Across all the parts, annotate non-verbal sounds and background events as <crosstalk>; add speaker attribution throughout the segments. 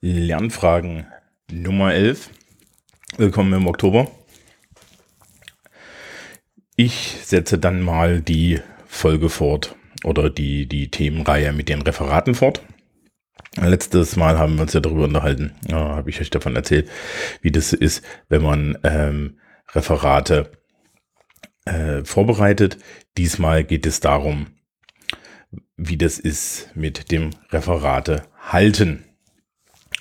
Speaker 1: Lernfragen Nummer 11. Willkommen im Oktober. Ich setze dann mal die Folge fort oder die, die Themenreihe mit den Referaten fort. Letztes Mal haben wir uns ja darüber unterhalten, ja, habe ich euch davon erzählt, wie das ist, wenn man ähm, Referate äh, vorbereitet. Diesmal geht es darum, wie das ist mit dem Referate halten.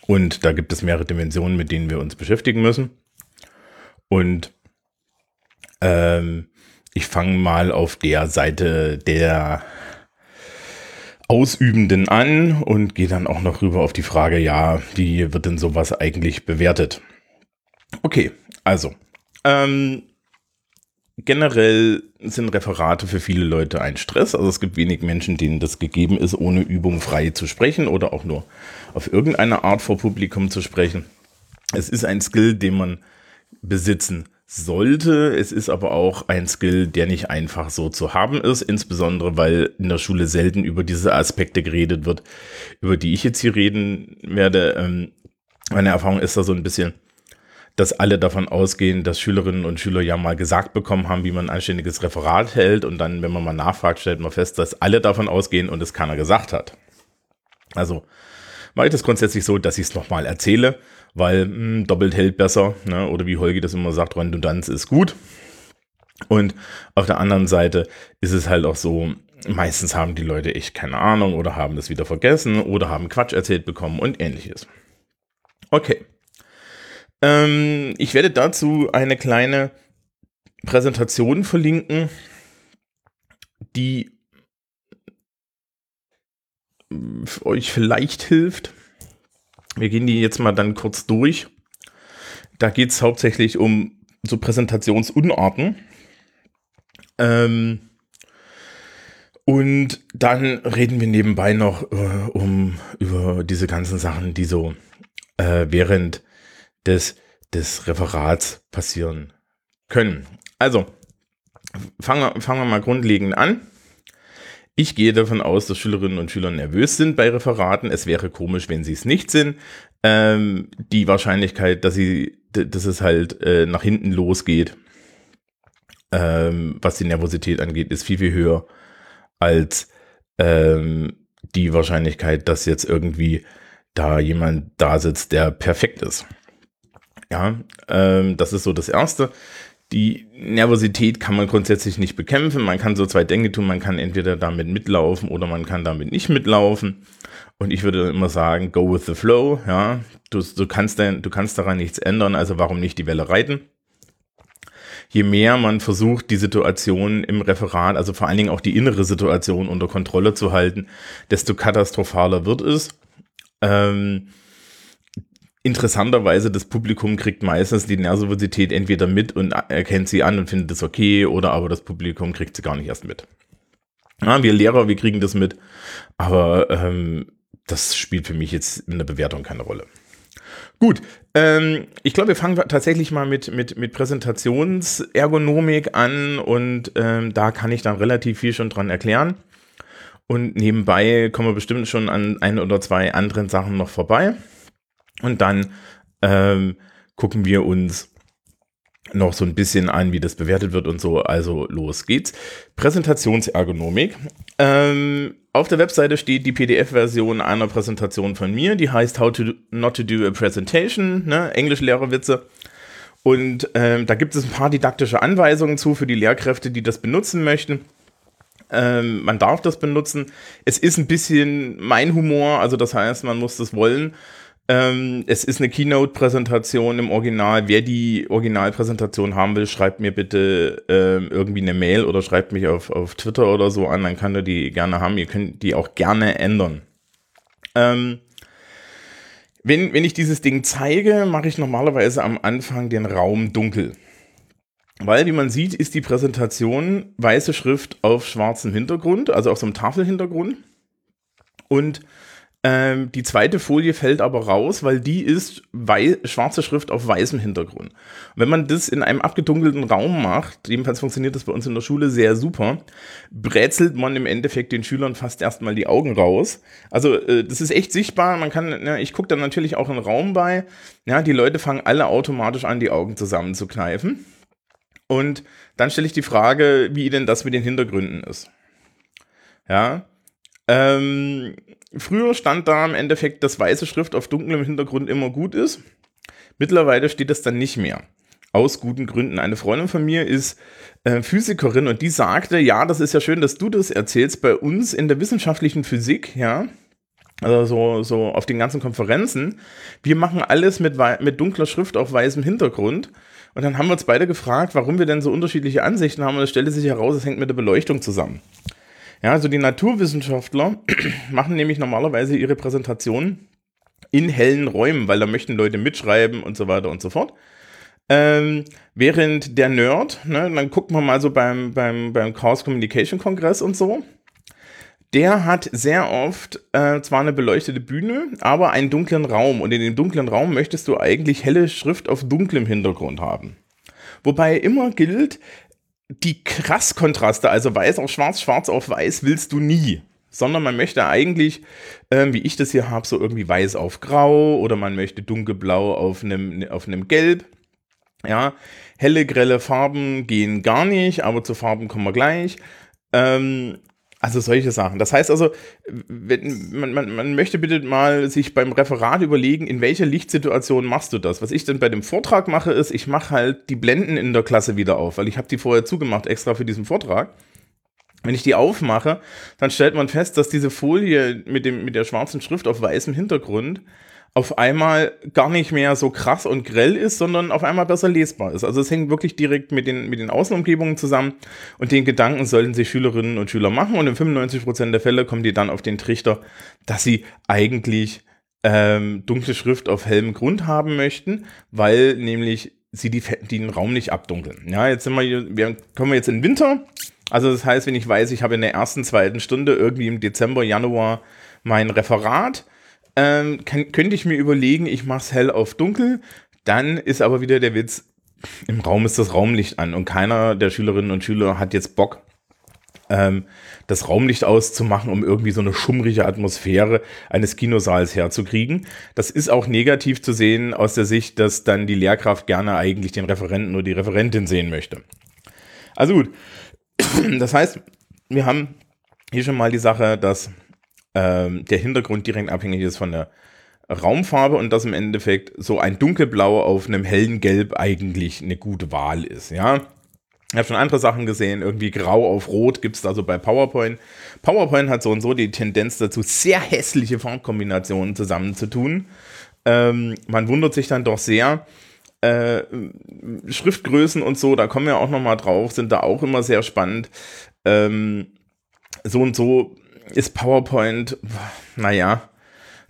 Speaker 1: Und da gibt es mehrere Dimensionen, mit denen wir uns beschäftigen müssen. Und ähm, ich fange mal auf der Seite der Ausübenden an und gehe dann auch noch rüber auf die Frage, ja, wie wird denn sowas eigentlich bewertet? Okay, also ähm, generell sind Referate für viele Leute ein Stress. Also es gibt wenig Menschen, denen das gegeben ist, ohne Übung frei zu sprechen oder auch nur auf irgendeine Art vor Publikum zu sprechen. Es ist ein Skill, den man besitzen sollte. Es ist aber auch ein Skill, der nicht einfach so zu haben ist, insbesondere weil in der Schule selten über diese Aspekte geredet wird, über die ich jetzt hier reden werde. Ähm, meine Erfahrung ist da so ein bisschen, dass alle davon ausgehen, dass Schülerinnen und Schüler ja mal gesagt bekommen haben, wie man ein anständiges Referat hält und dann, wenn man mal nachfragt, stellt man fest, dass alle davon ausgehen und es keiner gesagt hat. Also mache ich das grundsätzlich so, dass ich es nochmal erzähle weil mh, hm, doppelt hält besser, ne? oder wie Holgi das immer sagt, Redundanz ist gut. Und auf der anderen Seite ist es halt auch so, meistens haben die Leute echt keine Ahnung oder haben das wieder vergessen oder haben Quatsch erzählt bekommen und ähnliches. Okay. Ähm, ich werde dazu eine kleine Präsentation verlinken, die euch vielleicht hilft. Wir gehen die jetzt mal dann kurz durch. Da geht es hauptsächlich um so Präsentationsunarten. Ähm, und dann reden wir nebenbei noch äh, um über diese ganzen Sachen, die so äh, während des, des Referats passieren können. Also, fangen wir, fangen wir mal grundlegend an. Ich gehe davon aus, dass Schülerinnen und Schüler nervös sind bei Referaten. Es wäre komisch, wenn sie es nicht sind. Ähm, die Wahrscheinlichkeit, dass sie, dass es halt äh, nach hinten losgeht, ähm, was die Nervosität angeht, ist viel, viel höher als ähm, die Wahrscheinlichkeit, dass jetzt irgendwie da jemand da sitzt, der perfekt ist. Ja, ähm, das ist so das Erste. Die Nervosität kann man grundsätzlich nicht bekämpfen. Man kann so zwei Dinge tun. Man kann entweder damit mitlaufen oder man kann damit nicht mitlaufen. Und ich würde immer sagen, go with the flow. Ja, du, du kannst, denn, du kannst daran nichts ändern. Also warum nicht die Welle reiten? Je mehr man versucht, die Situation im Referat, also vor allen Dingen auch die innere Situation unter Kontrolle zu halten, desto katastrophaler wird es. Ähm, interessanterweise, das Publikum kriegt meistens die Nervosität entweder mit und erkennt sie an und findet es okay, oder aber das Publikum kriegt sie gar nicht erst mit. Ja, wir Lehrer, wir kriegen das mit, aber ähm, das spielt für mich jetzt in der Bewertung keine Rolle. Gut, ähm, ich glaube, wir fangen tatsächlich mal mit, mit, mit Präsentationsergonomik an und ähm, da kann ich dann relativ viel schon dran erklären. Und nebenbei kommen wir bestimmt schon an ein oder zwei anderen Sachen noch vorbei. Und dann ähm, gucken wir uns noch so ein bisschen an, wie das bewertet wird und so. Also los geht's. Präsentationsergonomik. Ähm, auf der Webseite steht die PDF-Version einer Präsentation von mir, die heißt How to Not to Do a Presentation, ne? Englischlehrerwitze. Und ähm, da gibt es ein paar didaktische Anweisungen zu für die Lehrkräfte, die das benutzen möchten. Ähm, man darf das benutzen. Es ist ein bisschen mein Humor, also das heißt, man muss das wollen. Ähm, es ist eine Keynote-Präsentation im Original. Wer die Originalpräsentation haben will, schreibt mir bitte ähm, irgendwie eine Mail oder schreibt mich auf, auf Twitter oder so an, dann kann er die gerne haben. Ihr könnt die auch gerne ändern. Ähm, wenn, wenn ich dieses Ding zeige, mache ich normalerweise am Anfang den Raum dunkel. Weil, wie man sieht, ist die Präsentation weiße Schrift auf schwarzem Hintergrund, also auf so einem Tafelhintergrund. Und Ähm, die zweite Folie fällt aber raus, weil die ist schwarze Schrift auf weißem Hintergrund. Und wenn man das in einem abgedunkelten Raum macht, jedenfalls funktioniert das bei uns in der Schule sehr super, brezelt man im Endeffekt den Schülern fast erstmal die Augen raus. Also äh, das ist echt sichtbar. Man kann, ja, ich gucke dann natürlich auch einen Raum bei. Ja, die Leute fangen alle automatisch an, die Augen zusammenzukneifen. Und dann stelle ich die Frage, wie denn das mit den Hintergründen ist. Ja. Ähm, früher stand da im Endeffekt, dass weiße Schrift auf dunklem Hintergrund immer gut ist. Mittlerweile steht das dann nicht mehr. Aus guten Gründen. Eine Freundin von mir ist äh, Physikerin und die sagte, ja, das ist ja schön, dass du das erzählst. Bei uns in der wissenschaftlichen Physik, ja, also so, so auf den ganzen Konferenzen, wir machen alles mit, mit dunkler Schrift auf weißem Hintergrund. Und dann haben wir uns beide gefragt, warum wir denn so unterschiedliche Ansichten haben. Und es stellte sich heraus, es hängt mit der Beleuchtung zusammen. Ja, also die Naturwissenschaftler <clears throat> machen nämlich normalerweise ihre Präsentationen in hellen Räumen, weil da möchten Leute mitschreiben und so weiter und so fort. Ähm, während der Nerd, ne, dann guckt man mal so beim, beim, beim Chaos Communication Kongress und so, der hat sehr oft äh, zwar eine beleuchtete Bühne, aber einen dunklen Raum. Und in dem dunklen Raum möchtest du eigentlich helle Schrift auf dunklem Hintergrund haben. Wobei immer gilt, die krass Kontraste, also weiß auf schwarz, schwarz auf weiß, willst du nie. Sondern man möchte eigentlich, äh, wie ich das hier habe, so irgendwie weiß auf grau oder man möchte dunkelblau auf einem, auf einem gelb. Ja, helle, grelle Farben gehen gar nicht, aber zu Farben kommen wir gleich. Ähm, also solche Sachen. Das heißt also, wenn, man, man, man möchte bitte mal sich beim Referat überlegen, in welcher Lichtsituation machst du das. Was ich dann bei dem Vortrag mache, ist, ich mache halt die Blenden in der Klasse wieder auf, weil ich habe die vorher zugemacht, extra für diesen Vortrag. Wenn ich die aufmache, dann stellt man fest, dass diese Folie mit, dem, mit der schwarzen Schrift auf weißem Hintergrund auf einmal gar nicht mehr so krass und grell ist, sondern auf einmal besser lesbar ist. Also es hängt wirklich direkt mit den, mit den Außenumgebungen zusammen und den Gedanken sollten sich Schülerinnen und Schüler machen und in 95% der Fälle kommen die dann auf den Trichter, dass sie eigentlich ähm, dunkle Schrift auf hellem Grund haben möchten, weil nämlich sie die, den Raum nicht abdunkeln. Ja, jetzt sind wir, wir kommen wir jetzt in Winter. Also das heißt, wenn ich weiß, ich habe in der ersten, zweiten Stunde irgendwie im Dezember, Januar mein Referat, ähm, kann, könnte ich mir überlegen, ich mache es hell auf dunkel. Dann ist aber wieder der Witz, im Raum ist das Raumlicht an und keiner der Schülerinnen und Schüler hat jetzt Bock, ähm, das Raumlicht auszumachen, um irgendwie so eine schummrige Atmosphäre eines Kinosaals herzukriegen. Das ist auch negativ zu sehen aus der Sicht, dass dann die Lehrkraft gerne eigentlich den Referenten oder die Referentin sehen möchte. Also gut, <clears throat> das heißt, wir haben hier schon mal die Sache, dass ähm, der Hintergrund direkt abhängig ist von der Raumfarbe und dass im Endeffekt so ein dunkelblau auf einem hellen Gelb eigentlich eine gute Wahl ist, ja. Ich habe schon andere Sachen gesehen, irgendwie grau auf rot gibt es da so bei PowerPoint. PowerPoint hat so und so die Tendenz dazu, sehr hässliche Farbkombinationen zusammenzutun. Ähm, man wundert sich dann doch sehr. Äh, Schriftgrößen und so, da kommen wir auch nochmal drauf, sind da auch immer sehr spannend. Ähm, so und so ist PowerPoint, naja,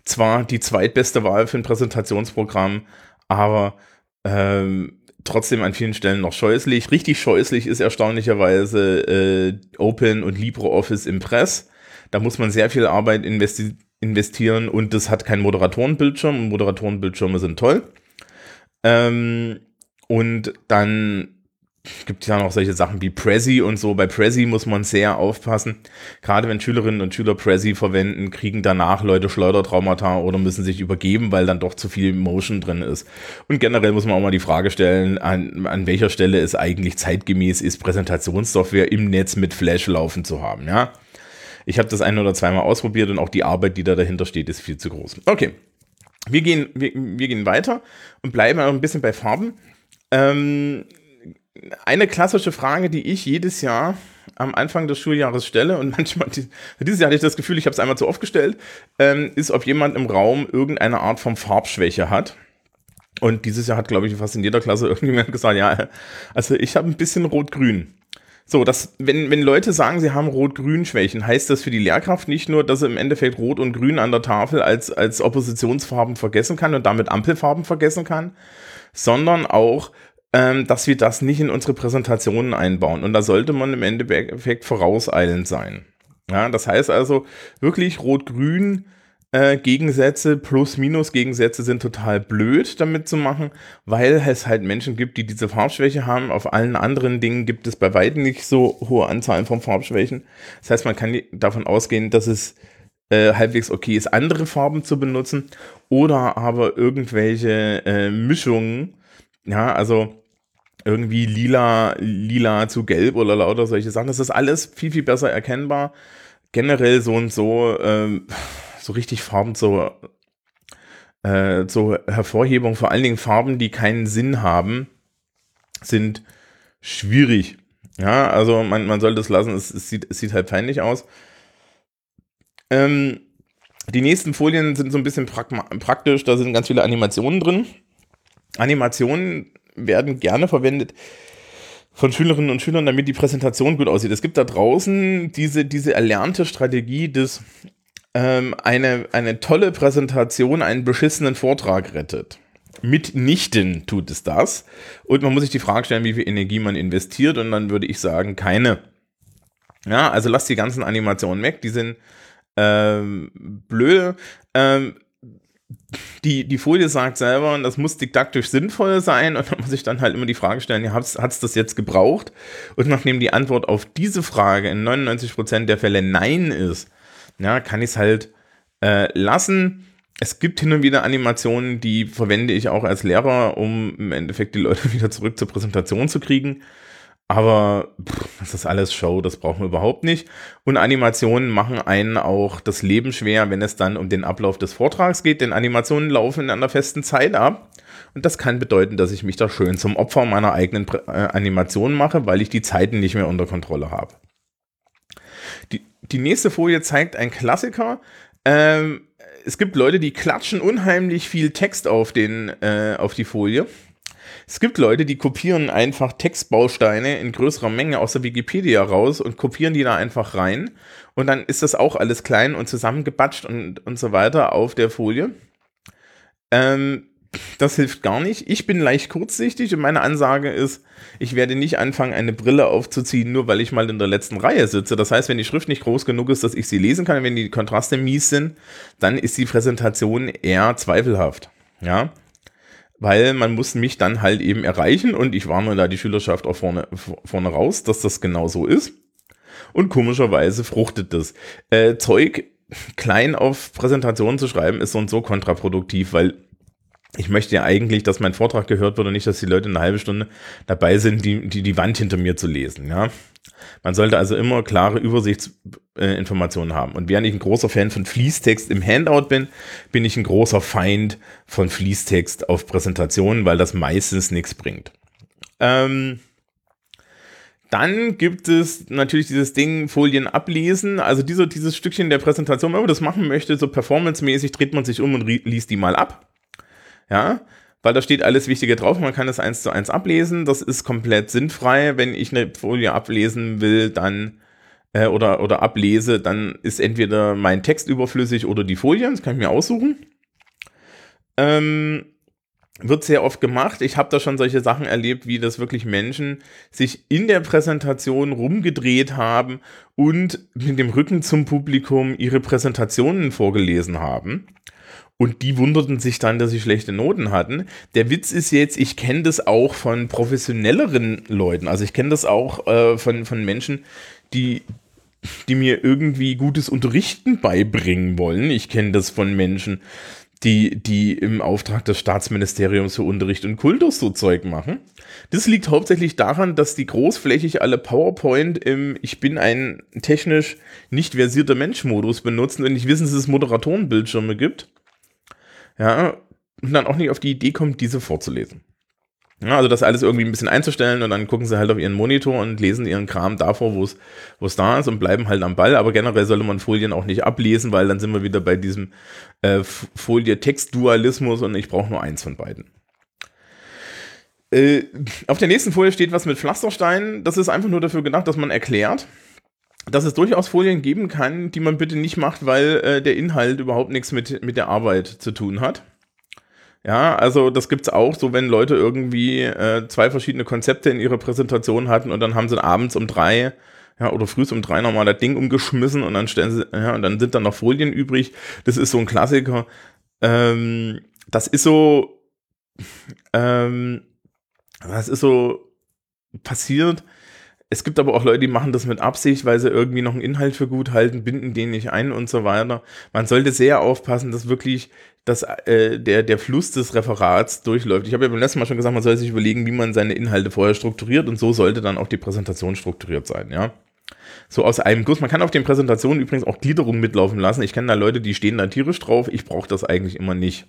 Speaker 1: zwar die zweitbeste Wahl für ein Präsentationsprogramm, aber ähm, trotzdem an vielen Stellen noch scheußlich. Richtig scheußlich ist erstaunlicherweise äh, Open und LibreOffice Impress. Da muss man sehr viel Arbeit investi investieren und das hat keinen Moderatorenbildschirm. Moderatorenbildschirme sind toll. Ähm, und dann gibt ja noch solche Sachen wie Prezi und so. Bei Prezi muss man sehr aufpassen. Gerade wenn Schülerinnen und Schüler Prezi verwenden, kriegen danach Leute Schleudertraumata oder müssen sich übergeben, weil dann doch zu viel Motion drin ist. Und generell muss man auch mal die Frage stellen, an, an welcher Stelle es eigentlich zeitgemäß ist, Präsentationssoftware im Netz mit Flash laufen zu haben, ja. Ich habe das ein oder zweimal ausprobiert und auch die Arbeit, die da dahinter steht, ist viel zu groß. Okay. Wir gehen, wir, wir gehen weiter und bleiben ein bisschen bei Farben. Ähm, eine klassische Frage, die ich jedes Jahr am Anfang des Schuljahres stelle und <laughs> manchmal, dieses Jahr hatte ich das Gefühl, ich habe es einmal zu oft gestellt, ähm, ist, ob jemand im Raum irgendeine Art von Farbschwäche hat. Und dieses Jahr hat, glaube ich, fast in jeder Klasse <laughs> irgendjemand gesagt, ja, also ich habe ein bisschen Rot-Grün. So, dass, wenn, wenn Leute sagen, sie haben Rot-Grün-Schwächen, heißt das für die Lehrkraft nicht nur, dass sie im Endeffekt Rot und Grün an der Tafel als, als Oppositionsfarben vergessen kann und damit Ampelfarben vergessen kann, sondern auch, ähm, dass wir das nicht in unsere Präsentationen einbauen. Und da sollte man im Endeffekt vorauseilend sein. Ja, das heißt also wirklich Rot-Grün äh, Gegensätze, Plus-Minus-Gegensätze sind total blöd damit zu machen, weil es halt Menschen gibt, die diese Farbschwäche haben. Auf allen anderen Dingen gibt es bei weitem nicht so hohe Anzahlen von Farbschwächen. Das heißt, man kann davon ausgehen, dass es äh, halbwegs okay ist, andere Farben zu benutzen oder aber irgendwelche äh, Mischungen. Ja, also irgendwie lila, lila zu gelb oder lauter solche Sachen. Das ist alles viel, viel besser erkennbar. Generell so und so, ähm, so richtig Farben zur, äh, zur Hervorhebung, vor allen Dingen Farben, die keinen Sinn haben, sind schwierig. Ja, also man, man sollte es lassen, es, es, sieht, es sieht halt peinlich aus. Ähm, die nächsten Folien sind so ein bisschen praktisch, da sind ganz viele Animationen drin. Animationen werden gerne verwendet von Schülerinnen und Schülern, damit die Präsentation gut aussieht. Es gibt da draußen diese, diese erlernte Strategie des ähm, eine, eine tolle Präsentation einen beschissenen Vortrag rettet. Mitnichten tut es das. Und man muss sich die Frage stellen, wie viel Energie man investiert. Und dann würde ich sagen, keine. Ja, also lasst die ganzen Animationen weg. Die sind ähm, blöde. Ähm, die, die Folie sagt selber, das muss didaktisch sinnvoll sein und da muss ich dann halt immer die Frage stellen, ja, hat es das jetzt gebraucht? Und nachdem die Antwort auf diese Frage in 99% der Fälle Nein ist, ja, kann ich es halt äh, lassen. Es gibt hin und wieder Animationen, die verwende ich auch als Lehrer, um im Endeffekt die Leute <laughs> wieder zurück zur Präsentation zu kriegen. Aber pff, das ist alles Show, das brauchen wir überhaupt nicht. Und Animationen machen einen auch das Leben schwer, wenn es dann um den Ablauf des Vortrags geht, denn Animationen laufen in einer festen Zeit ab. Und das kann bedeuten, dass ich mich da schön zum Opfer meiner eigenen äh, Animation mache, weil ich die Zeiten nicht mehr unter Kontrolle habe. Die, die nächste Folie zeigt ein Klassiker. Ähm, es gibt Leute, die klatschen unheimlich viel Text auf, den, äh, auf die Folie. Es gibt Leute, die kopieren einfach Textbausteine in größerer Menge aus der Wikipedia raus und kopieren die da einfach rein. Und dann ist das auch alles klein und zusammengebatscht und, und so weiter auf der Folie. Ähm, das hilft gar nicht. Ich bin leicht kurzsichtig und meine Ansage ist, ich werde nicht anfangen, eine Brille aufzuziehen, nur weil ich mal in der letzten Reihe sitze. Das heißt, wenn die Schrift nicht groß genug ist, dass ich sie lesen kann, wenn die Kontraste mies sind, dann ist die Präsentation eher zweifelhaft. Ja, weil man muss mich dann halt eben erreichen und ich warne da die Schülerschaft auch vorne, vorne raus, dass das genau so ist. Und komischerweise fruchtet das. Äh, Zeug klein auf Präsentationen zu schreiben, ist so und so kontraproduktiv, weil ich möchte ja eigentlich, dass mein Vortrag gehört wird und nicht, dass die Leute eine halbe Stunde dabei sind, die, die, die Wand hinter mir zu lesen. Ja? Man sollte also immer klare Übersichtsinformationen haben. Und während ich ein großer Fan von Fließtext im Handout bin, bin ich ein großer Feind von Fließtext auf Präsentationen, weil das meistens nichts bringt. Ähm, dann gibt es natürlich dieses Ding Folien ablesen. Also diese, dieses Stückchen der Präsentation, wenn man das machen möchte, so performancemäßig, dreht man sich um und liest die mal ab. Ja, weil da steht alles Wichtige drauf. Man kann das eins zu eins ablesen. Das ist komplett sinnfrei. Wenn ich eine Folie ablesen will, dann äh, oder, oder ablese, dann ist entweder mein Text überflüssig oder die Folie. Das kann ich mir aussuchen. Ähm, wird sehr oft gemacht. Ich habe da schon solche Sachen erlebt, wie das wirklich Menschen sich in der Präsentation rumgedreht haben und mit dem Rücken zum Publikum ihre Präsentationen vorgelesen haben. Und die wunderten sich dann, dass sie schlechte Noten hatten. Der Witz ist jetzt, ich kenne das auch von professionelleren Leuten. Also ich kenne das auch äh, von, von Menschen, die, die mir irgendwie gutes Unterrichten beibringen wollen. Ich kenne das von Menschen, die, die im Auftrag des Staatsministeriums für Unterricht und Kultus so Zeug machen. Das liegt hauptsächlich daran, dass die großflächig alle PowerPoint im Ich bin ein technisch nicht versierter Mensch-Modus benutzen und nicht wissen, dass es Moderatorenbildschirme gibt ja, und dann auch nicht auf die Idee kommt, diese vorzulesen. Ja, also das alles irgendwie ein bisschen einzustellen und dann gucken sie halt auf ihren Monitor und lesen ihren Kram davor, wo es da ist und bleiben halt am Ball. Aber generell sollte man Folien auch nicht ablesen, weil dann sind wir wieder bei diesem äh, Folie-Text-Dualismus und ich brauche nur eins von beiden. Äh, auf der nächsten Folie steht was mit Pflastersteinen. Das ist einfach nur dafür gedacht, dass man erklärt, dass es durchaus Folien geben kann, die man bitte nicht macht, weil äh, der Inhalt überhaupt nichts mit, mit der Arbeit zu tun hat. Ja, also das gibt es auch, so wenn Leute irgendwie äh, zwei verschiedene Konzepte in ihrer Präsentation hatten und dann haben sie abends um drei ja, oder früh um drei nochmal das Ding umgeschmissen und dann stellen sie, ja, und dann sind dann noch Folien übrig. Das ist so ein Klassiker. Ähm, das ist so, ähm, das ist so passiert. Es gibt aber auch Leute, die machen das mit Absicht, weil sie irgendwie noch einen Inhalt für gut halten, binden den nicht ein und so weiter. Man sollte sehr aufpassen, dass wirklich dass, äh, der, der Fluss des Referats durchläuft. Ich habe ja beim letzten Mal schon gesagt, man soll sich überlegen, wie man seine Inhalte vorher strukturiert und so sollte dann auch die Präsentation strukturiert sein, ja. So aus einem Guss. Man kann auf den Präsentationen übrigens auch Gliederungen mitlaufen lassen. Ich kenne da Leute, die stehen da tierisch drauf. Ich brauche das eigentlich immer nicht.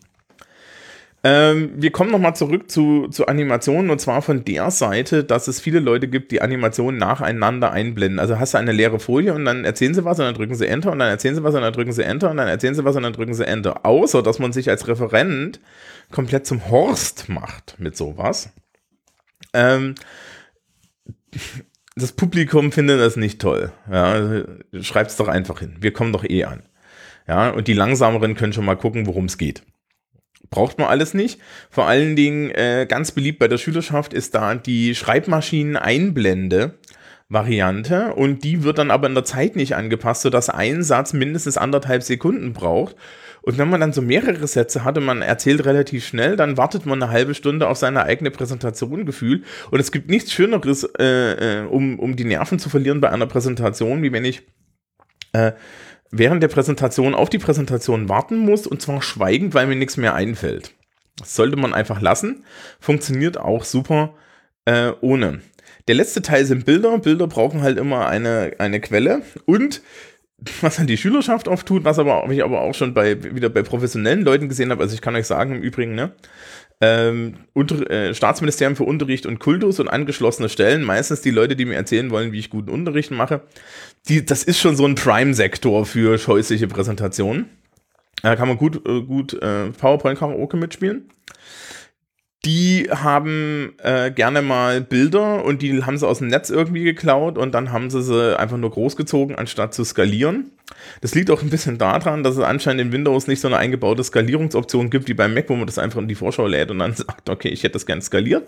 Speaker 1: Ähm, wir kommen nochmal zurück zu, zu Animationen und zwar von der Seite, dass es viele Leute gibt, die Animationen nacheinander einblenden. Also hast du eine leere Folie und dann erzählen sie was und dann drücken sie Enter und dann erzählen sie was und dann drücken sie Enter und dann erzählen sie was und dann drücken sie Enter. Außer, dass man sich als Referent komplett zum Horst macht mit sowas. Ähm, das Publikum findet das nicht toll. Ja, schreibt's doch einfach hin. Wir kommen doch eh an. Ja, und die Langsameren können schon mal gucken, worum es geht. Braucht man alles nicht. Vor allen Dingen äh, ganz beliebt bei der Schülerschaft ist da die Schreibmaschinen-Einblende. Variante und die wird dann aber in der Zeit nicht angepasst, sodass ein Satz mindestens anderthalb Sekunden braucht. Und wenn man dann so mehrere Sätze hat und man erzählt relativ schnell, dann wartet man eine halbe Stunde auf seine eigene Präsentation gefühlt. Und es gibt nichts Schöneres, äh, äh, um, um die Nerven zu verlieren bei einer Präsentation, wie wenn ich äh, während der Präsentation auf die Präsentation warten muss und zwar schweigend, weil mir nichts mehr einfällt. Das sollte man einfach lassen. Funktioniert auch super äh, ohne. Der letzte Teil sind Bilder. Bilder brauchen halt immer eine, eine Quelle und was halt die Schülerschaft oft tut, was aber ich aber auch schon bei wieder bei professionellen Leuten gesehen habe. Also ich kann euch sagen im Übrigen, ne, ähm, unter, äh, Staatsministerium für Unterricht und Kultus und angeschlossene Stellen, meistens die Leute, die mir erzählen wollen, wie ich guten Unterricht mache, die, das ist schon so ein Prime-Sektor für scheußliche Präsentationen. Da kann man gut, äh, gut äh, PowerPoint-Karaoke mitspielen die haben äh, gerne mal Bilder und die haben sie aus dem Netz irgendwie geklaut und dann haben sie sie einfach nur großgezogen, anstatt zu skalieren. Das liegt auch ein bisschen daran, dass es anscheinend in Windows nicht so eine eingebaute Skalierungsoption gibt wie beim Mac, wo man das einfach in die Vorschau lädt und dann <laughs> sagt, okay, ich hätte das gern skaliert.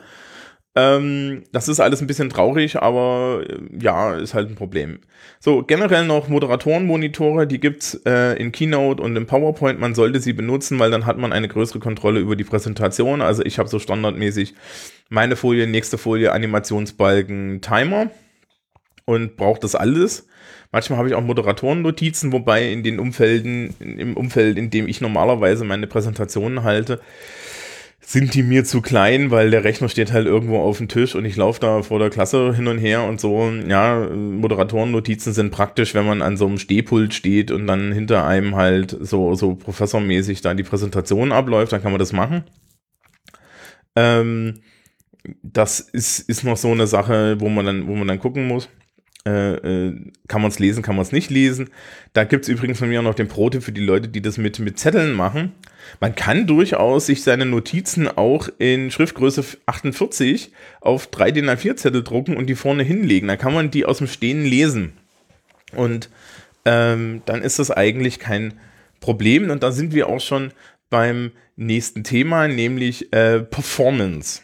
Speaker 1: Ähm, das ist alles ein bisschen traurig, aber äh, ja, ist halt ein Problem. So, generell noch Moderatorenmonitore, die gibt's äh, in Keynote und in PowerPoint. Man sollte sie benutzen, weil dann hat man eine größere Kontrolle über die Präsentation. Also ich habe so standardmäßig meine Folie, nächste Folie, Animationsbalken, Timer und brauche das alles. Manchmal habe ich auch Moderatorennotizen, wobei in den Umfelden, im Umfeld, in dem ich normalerweise meine Präsentationen halte, sind die mir zu klein, weil der Rechner steht halt irgendwo auf dem Tisch und ich laufe da vor der Klasse hin und her und so. Ja, Moderatorennotizen sind praktisch, wenn man an so einem Stehpult steht und dann hinter einem halt so, so professormäßig da die Präsentation abläuft, dann kann man das machen. Ähm, das ist, ist noch so eine Sache, wo man dann, wo man dann gucken muss. Äh, äh, kann man es lesen, kann man es nicht lesen. Da gibt es übrigens von mir auch noch den Pro-Tipp für die Leute, die das mit, mit Zetteln machen. Man kann durchaus sich seine Notizen auch in Schriftgröße 48 auf 3 DIN A4 Zettel drucken und die vorne hinlegen. Da kann man die aus dem Stehen lesen. Und ähm, dann ist das eigentlich kein Problem. Und da sind wir auch schon beim nächsten Thema, nämlich äh, Performance.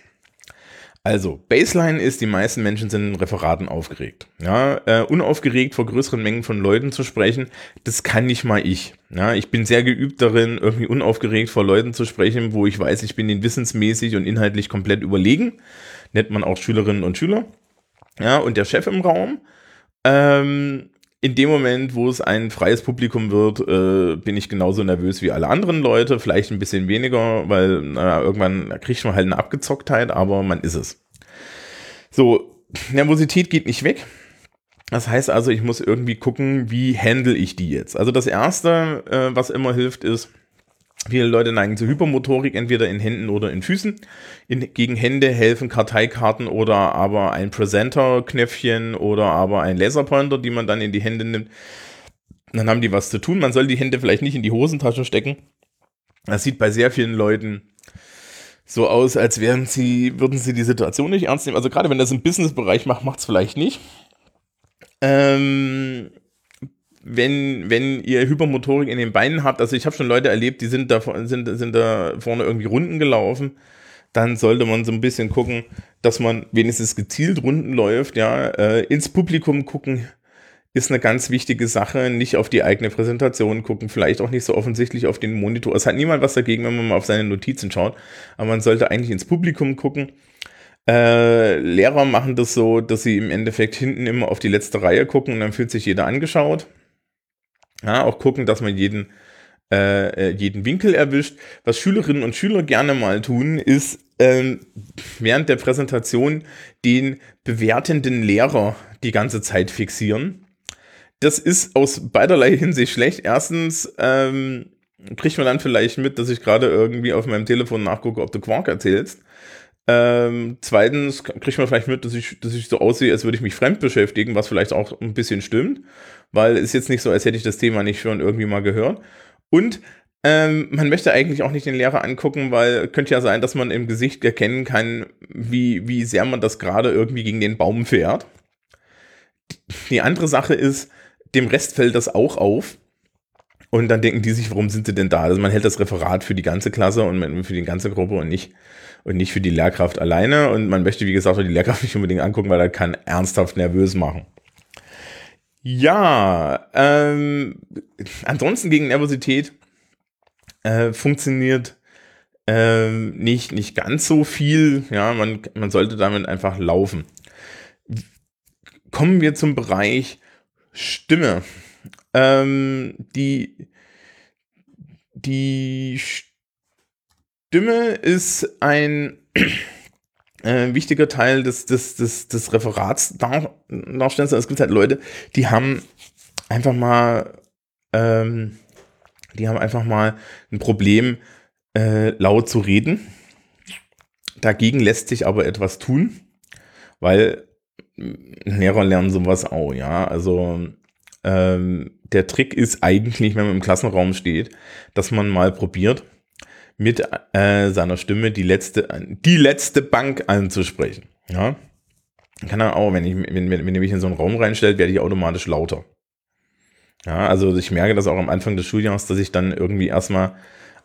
Speaker 1: Also, Baseline ist, die meisten Menschen sind in Referaten aufgeregt. Ja, äh, unaufgeregt vor größeren Mengen von Leuten zu sprechen, das kann nicht mal ich. Ja, ich bin sehr geübt darin, irgendwie unaufgeregt vor Leuten zu sprechen, wo ich weiß, ich bin ihnen wissensmäßig und inhaltlich komplett überlegen. Nennt man auch Schülerinnen und Schüler. Ja, und der Chef im Raum. Ähm, in dem Moment, wo es ein freies Publikum wird, äh, bin ich genauso nervös wie alle anderen Leute. Vielleicht ein bisschen weniger, weil naja, irgendwann kriegt man halt eine Abgezocktheit, aber man ist es. So, Nervosität geht nicht weg. Das heißt also, ich muss irgendwie gucken, wie handle ich die jetzt. Also das Erste, äh, was immer hilft, ist, Viele Leute neigen zur Hypermotorik, entweder in Händen oder in Füßen. In, gegen Hände helfen Karteikarten oder aber ein Presenter-Knöpfchen oder aber ein Laserpointer, die man dann in die Hände nimmt. Dann haben die was zu tun. Man soll die Hände vielleicht nicht in die Hosentasche stecken. Das sieht bei sehr vielen Leuten so aus, als wären sie, würden sie die Situation nicht ernst nehmen. Also gerade wenn das im Business-Bereich macht, macht es vielleicht nicht. Ähm, wenn, wenn ihr Hypermotorik in den Beinen habt, also ich habe schon Leute erlebt, die sind da, sind, sind da vorne irgendwie Runden gelaufen, dann sollte man so ein bisschen gucken, dass man wenigstens gezielt Runden läuft, ja, äh, ins Publikum gucken, ist eine ganz wichtige Sache. Nicht auf die eigene Präsentation gucken, vielleicht auch nicht so offensichtlich auf den Monitor. Es hat niemand was dagegen, wenn man mal auf seine Notizen schaut, aber man sollte eigentlich ins Publikum gucken. Äh, Lehrer machen das so, dass sie im Endeffekt hinten immer auf die letzte Reihe gucken und dann fühlt sich jeder angeschaut. Ja, auch gucken, dass man jeden, äh, äh jeden Winkel erwischt. Was Schülerinnen und Schüler gerne mal tun, ist ähm, während der Präsentation den bewertenden Lehrer die ganze Zeit fixieren das ist aus beiderlei Hinsicht schlecht. Erstens ähm, kriegt man dann vielleicht mit, dass ich gerade irgendwie auf meinem Telefon nachgucke, ob du Quark erzählst. Ähm, zweitens kriegt man vielleicht mit, dass ich, dass ich so aussehe, als würde ich mich fremd beschäftigen, was vielleicht auch ein bisschen stimmt, weil es ist jetzt nicht so, als hätte ich das Thema nicht schon irgendwie mal gehört. Und ähm, man möchte eigentlich auch nicht den Lehrer angucken, weil könnte ja sein, dass man im Gesicht erkennen kann, wie, wie sehr man das gerade irgendwie gegen den Baum fährt. Die andere Sache ist, dem Rest fällt das auch auf. Und dann denken die sich, warum sind sie denn da? Also man hält das Referat für die ganze Klasse und für die ganze Gruppe und nicht, und nicht für die Lehrkraft alleine. Und man möchte, wie gesagt, die Lehrkraft nicht unbedingt angucken, weil er kann ernsthaft nervös machen. Ja, ähm, ansonsten gegen Nervosität äh, funktioniert äh, nicht, nicht ganz so viel. Ja, man, man sollte damit einfach laufen. Kommen wir zum Bereich Stimme. Ähm, die, die Stimme ist ein <clears throat> äh, wichtiger Teil des, des, des, des Referats darstellens. Es gibt halt Leute, die haben einfach mal, ähm, die haben einfach mal ein Problem, äh, laut zu reden. Dagegen lässt sich aber etwas tun, weil Lehrer lernen sowas auch, ja. Also ähm, der Trick ist eigentlich, wenn man im Klassenraum steht, dass man mal probiert, mit äh, seiner Stimme die letzte, die letzte Bank anzusprechen. Ja. Kann er auch, wenn, ich, wenn, wenn, wenn ihr mich in so einen Raum reinstellt, werde ich automatisch lauter. Ja, also ich merke das auch am Anfang des Schuljahres, dass ich dann irgendwie erstmal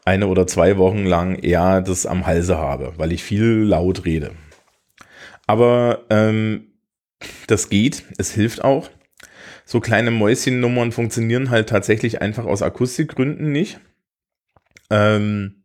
Speaker 1: eine oder zwei Wochen lang eher das am Halse habe, weil ich viel laut rede. Aber ähm, das geht, es hilft auch. So kleine Mäuschennummern funktionieren halt tatsächlich einfach aus Akustikgründen nicht. Ähm,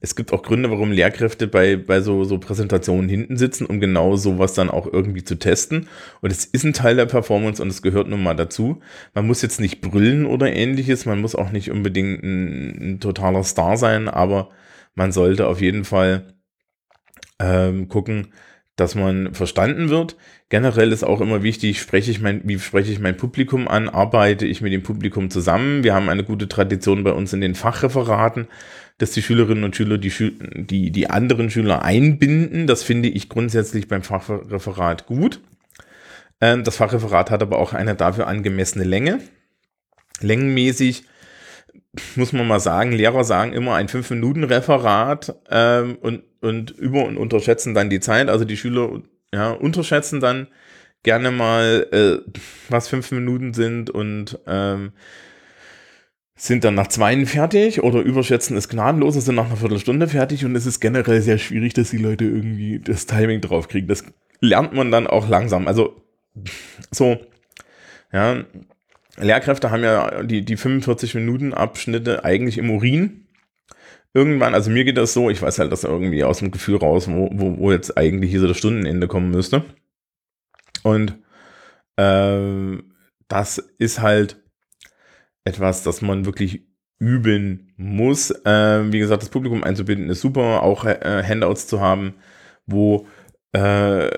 Speaker 1: es gibt auch Gründe, warum Lehrkräfte bei, bei so, so Präsentationen hinten sitzen, um genau sowas dann auch irgendwie zu testen. Und es ist ein Teil der Performance und es gehört nun mal dazu. Man muss jetzt nicht brüllen oder ähnliches, man muss auch nicht unbedingt ein, ein totaler Star sein, aber man sollte auf jeden Fall ähm, gucken, dass man verstanden wird. Generell ist auch immer wichtig, spreche ich mein, wie spreche ich mein Publikum an, arbeite ich mit dem Publikum zusammen. Wir haben eine gute Tradition bei uns in den Fachreferaten, dass die Schülerinnen und Schüler die, die, die anderen Schüler einbinden. Das finde ich grundsätzlich beim Fachreferat gut. Ähm, das Fachreferat hat aber auch eine dafür angemessene Länge. Längenmäßig muss man mal sagen, Lehrer sagen immer ein 5-Minuten-Referat ähm, und, und über- und unterschätzen dann die Zeit. Also die Schüler ja, unterschätzen dann gerne mal, äh, was fünf Minuten sind und ähm, sind dann nach zweien fertig oder überschätzen es gnadenlos und sind nach einer Viertelstunde fertig und es ist generell sehr schwierig, dass die Leute irgendwie das Timing drauf kriegen. Das lernt man dann auch langsam. Also so, ja, Lehrkräfte haben ja die, die 45 Minuten Abschnitte eigentlich im Urin. Irgendwann, also mir geht das so, ich weiß halt, dass irgendwie aus dem Gefühl raus, wo, wo, wo jetzt eigentlich hier so das Stundenende kommen müsste. Und äh, das ist halt etwas, das man wirklich üben muss. Äh, wie gesagt, das Publikum einzubinden ist super, auch äh, Handouts zu haben, wo äh,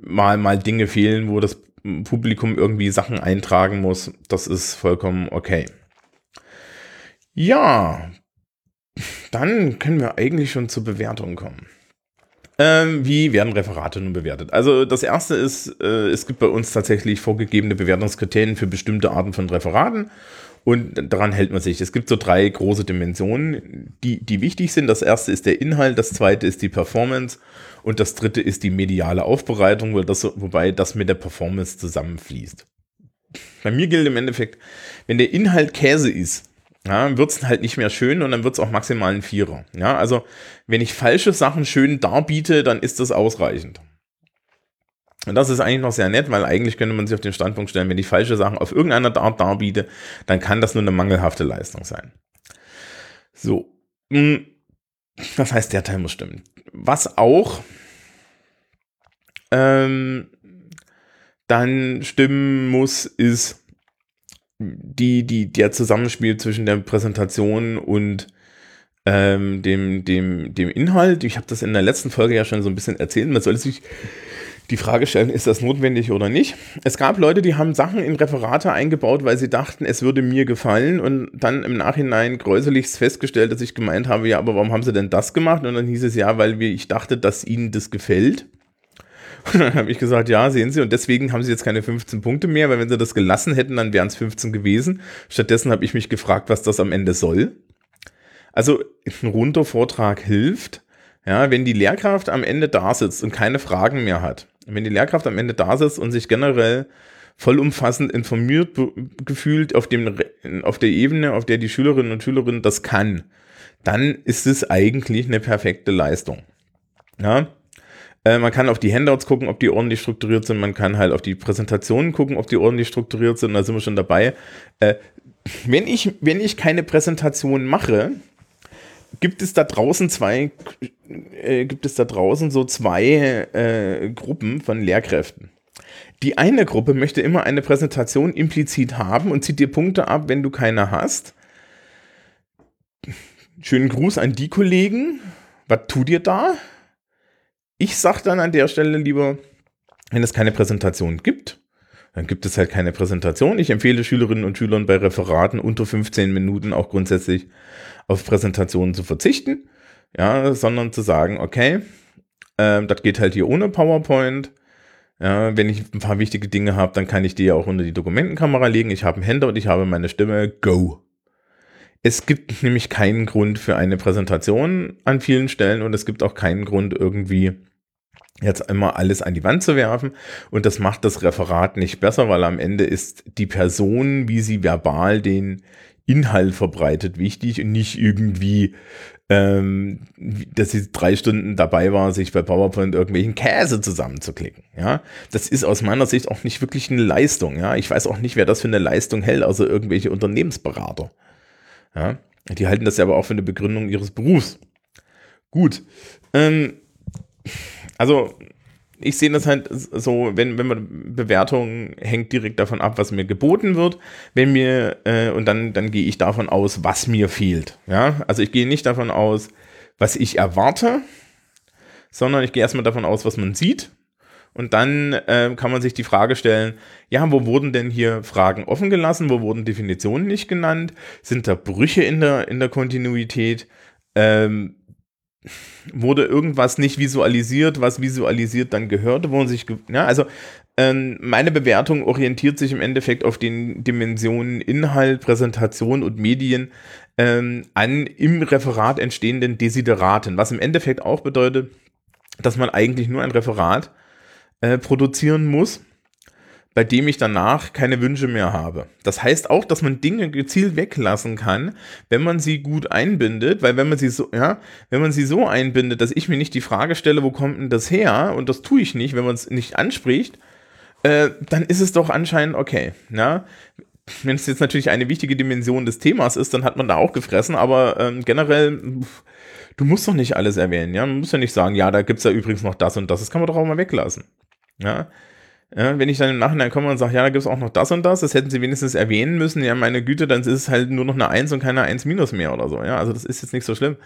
Speaker 1: mal, mal Dinge fehlen, wo das Publikum irgendwie Sachen eintragen muss, das ist vollkommen okay. Ja, dann können wir eigentlich schon zur Bewertung kommen. Ähm, wie werden Referate nun bewertet? Also das erste ist, äh, es gibt bei uns tatsächlich vorgegebene Bewertungskriterien für bestimmte Arten von Referaten und daran hält man sich. Es gibt so drei große Dimensionen, die, die wichtig sind. Das erste ist der Inhalt, das zweite ist die Performance und das dritte ist die mediale Aufbereitung, weil das, wobei das mit der Performance zusammenfließt. Bei mir gilt im Endeffekt, wenn der Inhalt Käse ist, ja, wird es halt nicht mehr schön und dann wird es auch maximal ein Vierer. Ja, also wenn ich falsche Sachen schön darbiete, dann ist das ausreichend. Und das ist eigentlich noch sehr nett, weil eigentlich könnte man sich auf den Standpunkt stellen, wenn ich falsche Sachen auf irgendeiner Art darbiete, dann kann das nur eine mangelhafte Leistung sein. So. Hm, das heißt, der Teil muss stimmen. Was auch ähm, dann stimmen muss, ist die, die, der Zusammenspiel zwischen der Präsentation und ähm, dem, dem, dem Inhalt. Ich habe das in der letzten Folge ja schon so ein bisschen erzählt. Man soll sich die Frage stellen, ist das notwendig oder nicht? Es gab Leute, die haben Sachen in Referate eingebaut, weil sie dachten, es würde mir gefallen und dann im Nachhinein gräuselichst festgestellt, dass ich gemeint habe, ja, aber warum haben sie denn das gemacht? Und dann hieß es ja, weil ich dachte, dass ihnen das gefällt. Und dann habe ich gesagt, ja, sehen Sie, und deswegen haben Sie jetzt keine 15 Punkte mehr, weil wenn Sie das gelassen hätten, dann wären es 15 gewesen. Stattdessen habe ich mich gefragt, was das am Ende soll. Also ein runder Vortrag hilft, ja, wenn die Lehrkraft am Ende da sitzt und keine Fragen mehr hat. Wenn die Lehrkraft am Ende da sitzt und sich generell vollumfassend informiert gefühlt auf, dem, auf der Ebene, auf der die Schülerinnen und Schüler das kann, dann ist es eigentlich eine perfekte Leistung. Ja, äh, man kann auf die Handouts gucken, ob die ordentlich strukturiert sind. Man kann halt auf die Präsentationen gucken, ob die ordentlich strukturiert sind. Da sind wir schon dabei. Äh, wenn, ich, wenn ich keine Präsentation mache, gibt es da draußen zwei, äh, gibt es da draußen so zwei äh, Gruppen von Lehrkräften. Die eine Gruppe möchte immer eine Präsentation implizit haben und zieht dir Punkte ab, wenn du keine hast. Schönen Gruß an die Kollegen. Was tut ihr da? Ich sage dann an der Stelle lieber, wenn es keine Präsentation gibt, dann gibt es halt keine Präsentation. Ich empfehle Schülerinnen und Schülern bei Referaten unter 15 Minuten auch grundsätzlich auf Präsentationen zu verzichten, ja, sondern zu sagen, okay, äh, das geht halt hier ohne PowerPoint. Ja, wenn ich ein paar wichtige Dinge habe, dann kann ich die ja auch unter die Dokumentenkamera legen. Ich habe einen Händer und ich habe meine Stimme. Go. Es gibt nämlich keinen Grund für eine Präsentation an vielen Stellen und es gibt auch keinen Grund irgendwie jetzt immer alles an die Wand zu werfen. Und das macht das Referat nicht besser, weil am Ende ist die Person, wie sie verbal den Inhalt verbreitet, wichtig und nicht irgendwie, ähm, dass sie drei Stunden dabei war, sich bei PowerPoint irgendwelchen Käse zusammenzuklicken. Ja, das ist aus meiner Sicht auch nicht wirklich eine Leistung. Ja, ich weiß auch nicht, wer das für eine Leistung hält, also irgendwelche Unternehmensberater. Ja, die halten das ja aber auch für eine Begründung ihres Berufs. Gut. Ähm, also ich sehe das halt so, wenn, wenn man Bewertung hängt direkt davon ab, was mir geboten wird, wenn mir, äh, und dann, dann gehe ich davon aus, was mir fehlt. Ja, also ich gehe nicht davon aus, was ich erwarte, sondern ich gehe erstmal davon aus, was man sieht. Und dann äh, kann man sich die Frage stellen, ja, wo wurden denn hier Fragen offen gelassen? Wo wurden Definitionen nicht genannt? Sind da Brüche in der, in der Kontinuität? Ähm, wurde irgendwas nicht visualisiert, was visualisiert dann gehörte, wo sich, ja, also ähm, meine Bewertung orientiert sich im Endeffekt auf den Dimensionen Inhalt, Präsentation und Medien ähm, an im Referat entstehenden Desideraten, was im Endeffekt auch bedeutet, dass man eigentlich nur ein Referat äh, produzieren muss, bei dem ich danach keine Wünsche mehr habe. Das heißt auch, dass man Dinge gezielt weglassen kann, wenn man sie gut einbindet, weil wenn man sie so, ja, wenn man sie so einbindet, dass ich mir nicht die Frage stelle, wo kommt denn das her? Und das tue ich nicht, wenn man es nicht anspricht, äh, dann ist es doch anscheinend okay. Ja? Wenn es jetzt natürlich eine wichtige Dimension des Themas ist, dann hat man da auch gefressen, aber ähm, generell, du musst doch nicht alles erwähnen, ja. Man muss ja nicht sagen, ja, da gibt es ja übrigens noch das und das. Das kann man doch auch mal weglassen. Ja. Ja, wenn ich dann im Nachhinein komme und sage, ja, da gibt es auch noch das und das, das hätten sie wenigstens erwähnen müssen, ja, meine Güte, dann ist es halt nur noch eine 1 und keine 1 minus mehr oder so, ja, also das ist jetzt nicht so schlimm,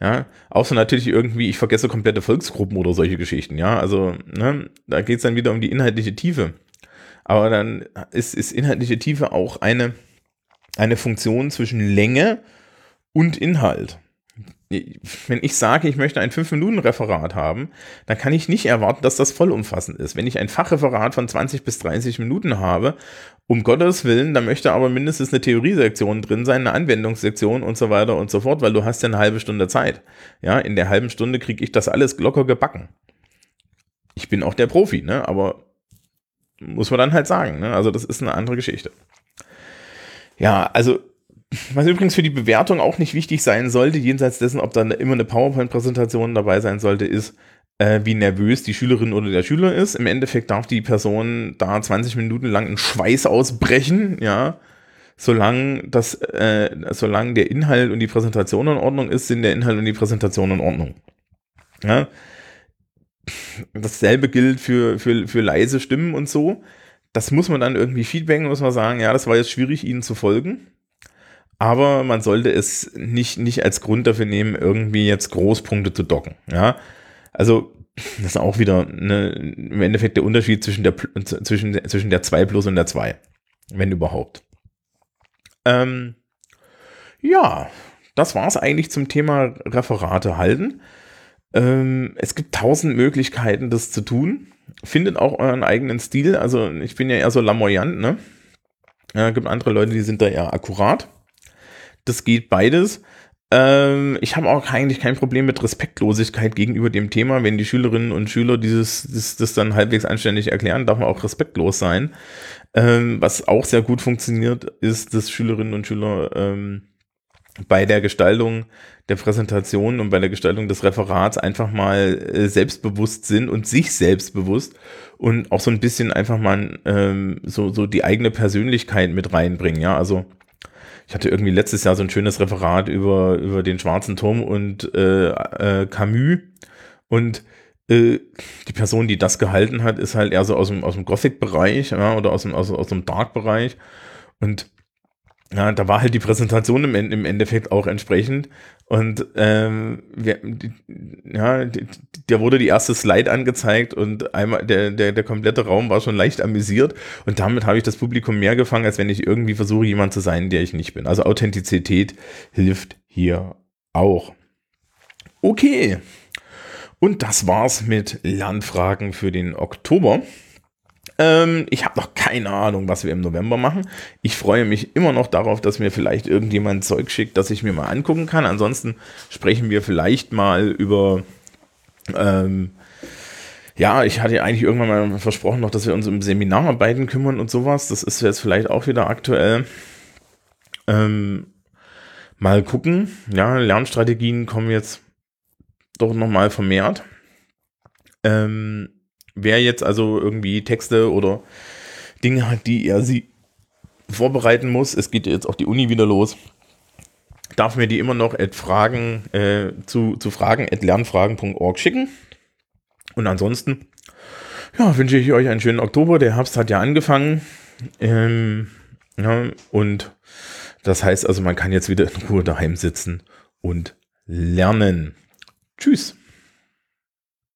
Speaker 1: ja, außer natürlich irgendwie, ich vergesse komplette Volksgruppen oder solche Geschichten, ja, also, ne, da geht es dann wieder um die inhaltliche Tiefe, aber dann ist, ist inhaltliche Tiefe auch eine, eine Funktion zwischen Länge und Inhalt, wenn ich sage, ich möchte ein 5-Minuten-Referat haben, dann kann ich nicht erwarten, dass das vollumfassend ist. Wenn ich ein Fachreferat von 20 bis 30 Minuten habe, um Gottes Willen, dann möchte aber mindestens eine Theoriesektion drin sein, eine Anwendungssektion und so weiter und so fort, weil du hast ja eine halbe Stunde Zeit. Ja, in der halben Stunde kriege ich das alles locker gebacken. Ich bin auch der Profi, ne? aber muss man dann halt sagen. Ne? Also das ist eine andere Geschichte. Ja, also was übrigens für die Bewertung auch nicht wichtig sein sollte, jenseits dessen, ob dann immer eine PowerPoint-Präsentation dabei sein sollte, ist, äh, wie nervös die Schülerin oder der Schüler ist. Im Endeffekt darf die Person da 20 Minuten lang einen Schweiß ausbrechen, ja. Solange, das, äh, solange der Inhalt und die Präsentation in Ordnung ist, sind der Inhalt und die Präsentation in Ordnung. Ja. Dasselbe gilt für, für, für leise Stimmen und so. Das muss man dann irgendwie feedbacken, muss man sagen, ja, das war jetzt schwierig, ihnen zu folgen. Aber man sollte es nicht, nicht als Grund dafür nehmen, irgendwie jetzt Großpunkte zu docken. Ja. Also, das ist auch wieder eine, im Endeffekt der Unterschied zwischen der, zwischen, zwischen der 2 Plus und der 2. Wenn überhaupt. Ähm, ja, das war es eigentlich zum Thema Referate halten. Ähm, es gibt tausend Möglichkeiten, das zu tun. Findet auch euren eigenen Stil. Also ich bin ja eher so lamoyant, ne? Ja, gibt andere Leute, die sind da eher akkurat. Das geht beides. Ähm, ich habe auch eigentlich kein Problem mit Respektlosigkeit gegenüber dem Thema. Wenn die Schülerinnen und Schüler dieses, das, das dann halbwegs anständig erklären, darf man auch respektlos sein. Ähm, was auch sehr gut funktioniert, ist, dass Schülerinnen und Schüler ähm, bei der Gestaltung der Präsentation und bei der Gestaltung des Referats einfach mal äh, selbstbewusst sind und sich selbstbewusst und auch so ein bisschen einfach mal ähm, so, so die eigene Persönlichkeit mit reinbringen. Ja, also ich hatte irgendwie letztes Jahr so ein schönes Referat über, über den Schwarzen Turm und äh, äh, Camus. Und äh, die Person, die das gehalten hat, ist halt eher so aus dem, aus dem Gothic-Bereich ja, oder aus dem, aus, aus dem Dark-Bereich. Und ja, da war halt die Präsentation im, im Endeffekt auch entsprechend. Und ähm, wir, die, ja, der wurde die erste Slide angezeigt und einmal der, der, der komplette Raum war schon leicht amüsiert. Und damit habe ich das Publikum mehr gefangen, als wenn ich irgendwie versuche, jemand zu sein, der ich nicht bin. Also Authentizität hilft hier auch. Okay. Und das war's mit Lernfragen für den Oktober. Ähm, ich habe noch keine Ahnung, was wir im November machen. Ich freue mich immer noch darauf, dass mir vielleicht irgendjemand Zeug schickt, das ich mir mal angucken kann. Ansonsten sprechen wir vielleicht mal über. Ähm, ja, ich hatte eigentlich irgendwann mal versprochen noch, dass wir uns um Seminararbeiten kümmern und sowas. Das ist jetzt vielleicht auch wieder aktuell. Ähm, mal gucken. Ja, Lernstrategien kommen jetzt doch nochmal vermehrt. Ähm, Wer jetzt also irgendwie Texte oder Dinge hat, die er sie vorbereiten muss, es geht jetzt auch die Uni wieder los, darf mir die immer noch at Fragen, äh, zu, zu fragen at lernfragen.org schicken. Und ansonsten ja, wünsche ich euch einen schönen Oktober. Der Herbst hat ja angefangen. Ähm, ja, und das heißt also, man kann jetzt wieder in Ruhe daheim sitzen und lernen. Tschüss.